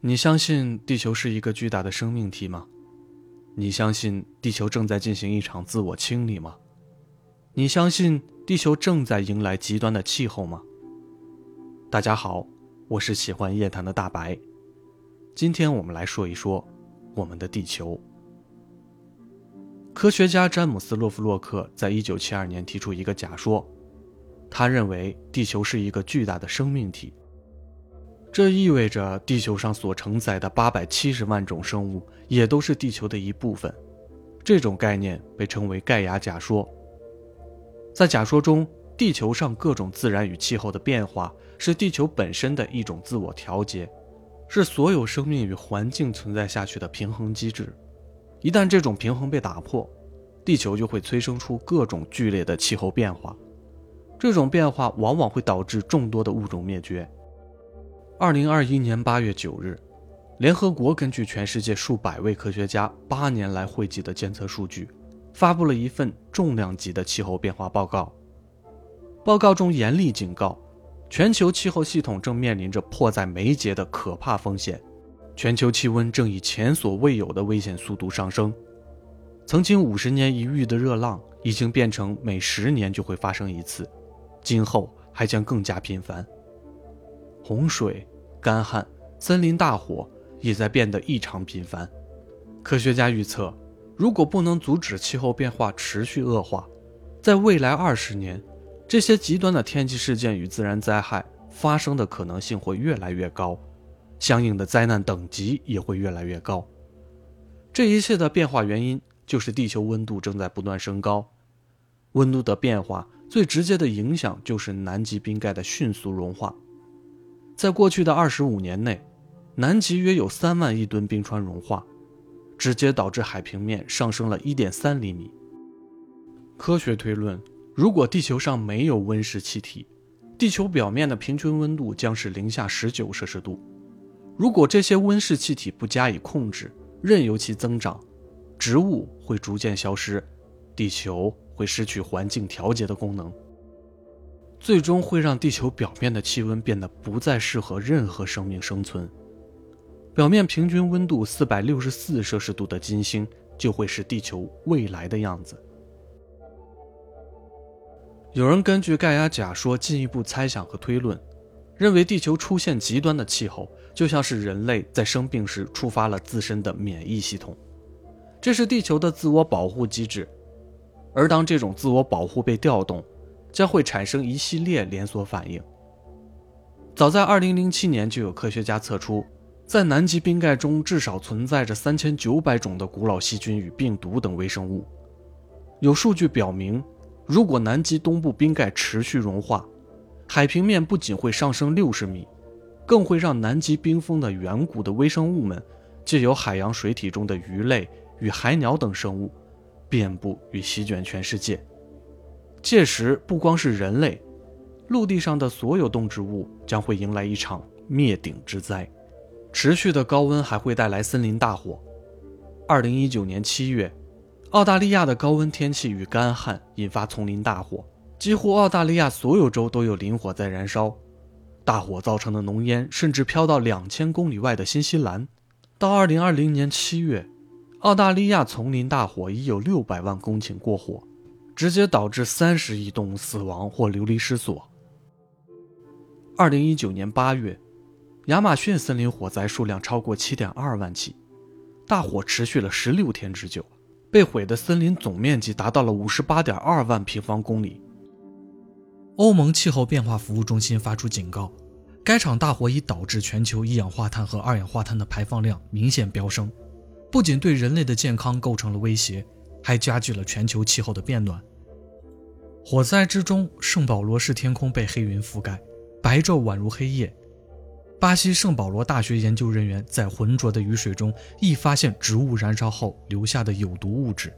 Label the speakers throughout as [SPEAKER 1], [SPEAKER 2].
[SPEAKER 1] 你相信地球是一个巨大的生命体吗？你相信地球正在进行一场自我清理吗？你相信地球正在迎来极端的气候吗？大家好，我是喜欢夜谈的大白，今天我们来说一说我们的地球。科学家詹姆斯·洛夫洛克在一九七二年提出一个假说，他认为地球是一个巨大的生命体。这意味着地球上所承载的八百七十万种生物也都是地球的一部分。这种概念被称为盖亚假说。在假说中，地球上各种自然与气候的变化是地球本身的一种自我调节，是所有生命与环境存在下去的平衡机制。一旦这种平衡被打破，地球就会催生出各种剧烈的气候变化。这种变化往往会导致众多的物种灭绝。二零二一年八月九日，联合国根据全世界数百位科学家八年来汇集的监测数据，发布了一份重量级的气候变化报告。报告中严厉警告，全球气候系统正面临着迫在眉睫的可怕风险，全球气温正以前所未有的危险速度上升。曾经五十年一遇的热浪，已经变成每十年就会发生一次，今后还将更加频繁。洪水、干旱、森林大火也在变得异常频繁。科学家预测，如果不能阻止气候变化持续恶化，在未来二十年，这些极端的天气事件与自然灾害发生的可能性会越来越高，相应的灾难等级也会越来越高。这一切的变化原因就是地球温度正在不断升高。温度的变化最直接的影响就是南极冰盖的迅速融化。在过去的二十五年内，南极约有三万亿吨冰川融化，直接导致海平面上升了一点三厘米。科学推论，如果地球上没有温室气体，地球表面的平均温度将是零下十九摄氏度。如果这些温室气体不加以控制，任由其增长，植物会逐渐消失，地球会失去环境调节的功能。最终会让地球表面的气温变得不再适合任何生命生存。表面平均温度四百六十四摄氏度的金星就会是地球未来的样子。有人根据盖亚假说进一步猜想和推论，认为地球出现极端的气候，就像是人类在生病时触发了自身的免疫系统，这是地球的自我保护机制。而当这种自我保护被调动，将会产生一系列连锁反应。早在2007年，就有科学家测出，在南极冰盖中至少存在着3900种的古老细菌与病毒等微生物。有数据表明，如果南极东部冰盖持续融化，海平面不仅会上升60米，更会让南极冰封的远古的微生物们，借由海洋水体中的鱼类与海鸟等生物，遍布与席卷全世界。届时，不光是人类，陆地上的所有动植物将会迎来一场灭顶之灾。持续的高温还会带来森林大火。二零一九年七月，澳大利亚的高温天气与干旱引发丛林大火，几乎澳大利亚所有州都有林火在燃烧。大火造成的浓烟甚至飘到两千公里外的新西兰。到二零二零年七月，澳大利亚丛林大火已有六百万公顷过火。直接导致三十亿动物死亡或流离失所。二零一九年八月，亚马逊森林火灾数量超过七点二万起，大火持续了十六天之久，被毁的森林总面积达到了五十八点二万平方公里。
[SPEAKER 2] 欧盟气候变化服务中心发出警告，该场大火已导致全球一氧化碳和二氧化碳的排放量明显飙升，不仅对人类的健康构成了威胁。还加剧了全球气候的变暖。火灾之中，圣保罗市天空被黑云覆盖，白昼宛如黑夜。巴西圣保罗大学研究人员在浑浊的雨水中亦发现植物燃烧后留下的有毒物质。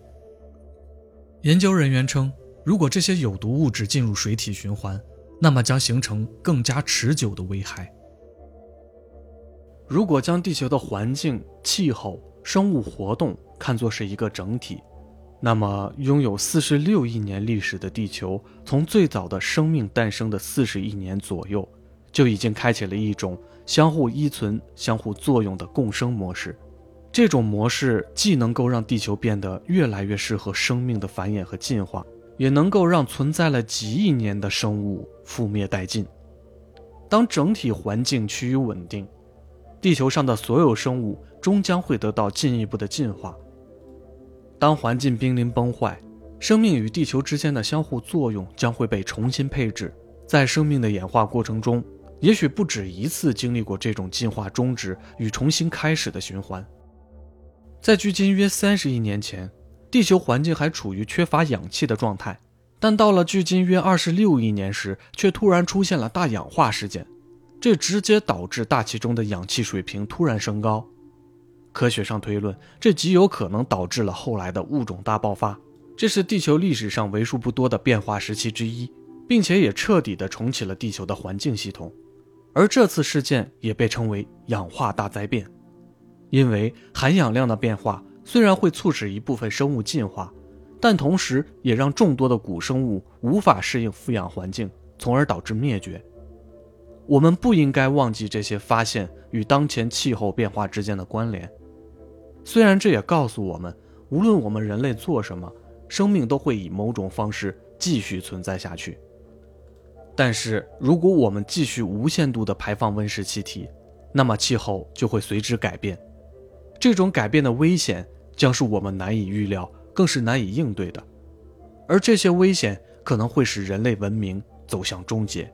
[SPEAKER 2] 研究人员称，如果这些有毒物质进入水体循环，那么将形成更加持久的危害。
[SPEAKER 1] 如果将地球的环境、气候、生物活动看作是一个整体，那么，拥有四十六亿年历史的地球，从最早的生命诞生的四十亿年左右，就已经开启了一种相互依存、相互作用的共生模式。这种模式既能够让地球变得越来越适合生命的繁衍和进化，也能够让存在了几亿年的生物覆灭殆尽。当整体环境趋于稳定，地球上的所有生物终将会得到进一步的进化。当环境濒临崩坏，生命与地球之间的相互作用将会被重新配置。在生命的演化过程中，也许不止一次经历过这种进化终止与重新开始的循环。在距今约三十亿年前，地球环境还处于缺乏氧气的状态，但到了距今约二十六亿年时，却突然出现了大氧化事件，这直接导致大气中的氧气水平突然升高。科学上推论，这极有可能导致了后来的物种大爆发，这是地球历史上为数不多的变化时期之一，并且也彻底的重启了地球的环境系统。而这次事件也被称为氧化大灾变。因为含氧量的变化虽然会促使一部分生物进化，但同时也让众多的古生物无法适应富氧环境，从而导致灭绝。我们不应该忘记这些发现与当前气候变化之间的关联。虽然这也告诉我们，无论我们人类做什么，生命都会以某种方式继续存在下去。但是，如果我们继续无限度地排放温室气体，那么气候就会随之改变。这种改变的危险将是我们难以预料，更是难以应对的，而这些危险可能会使人类文明走向终结。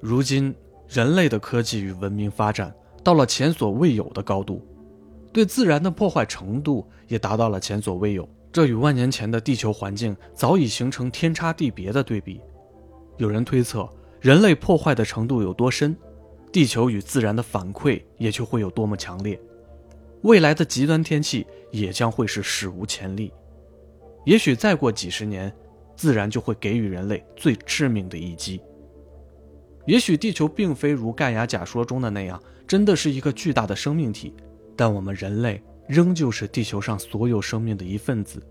[SPEAKER 1] 如今，人类的科技与文明发展到了前所未有的高度，对自然的破坏程度也达到了前所未有。这与万年前的地球环境早已形成天差地别的对比。有人推测，人类破坏的程度有多深，地球与自然的反馈也就会有多么强烈。未来的极端天气也将会是史无前例，也许再过几十年，自然就会给予人类最致命的一击。也许地球并非如盖亚假说中的那样，真的是一个巨大的生命体，但我们人类仍旧是地球上所有生命的一份子。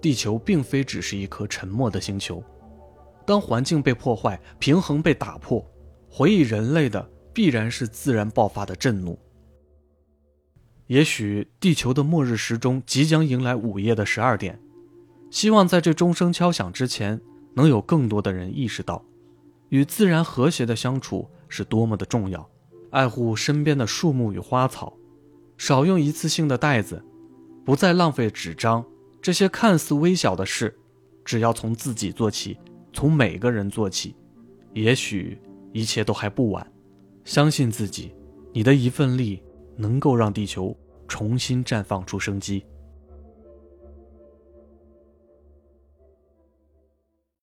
[SPEAKER 1] 地球并非只是一颗沉默的星球，当环境被破坏，平衡被打破，回忆人类的必然是自然爆发的震怒。也许地球的末日时钟即将迎来午夜的十二点，希望在这钟声敲响之前，能有更多的人意识到，与自然和谐的相处是多么的重要，爱护身边的树木与花草，少用一次性的袋子，不再浪费纸张，这些看似微小的事，只要从自己做起，从每个人做起，也许一切都还不晚。相信自己，你的一份力能够让地球。重新绽放出生机。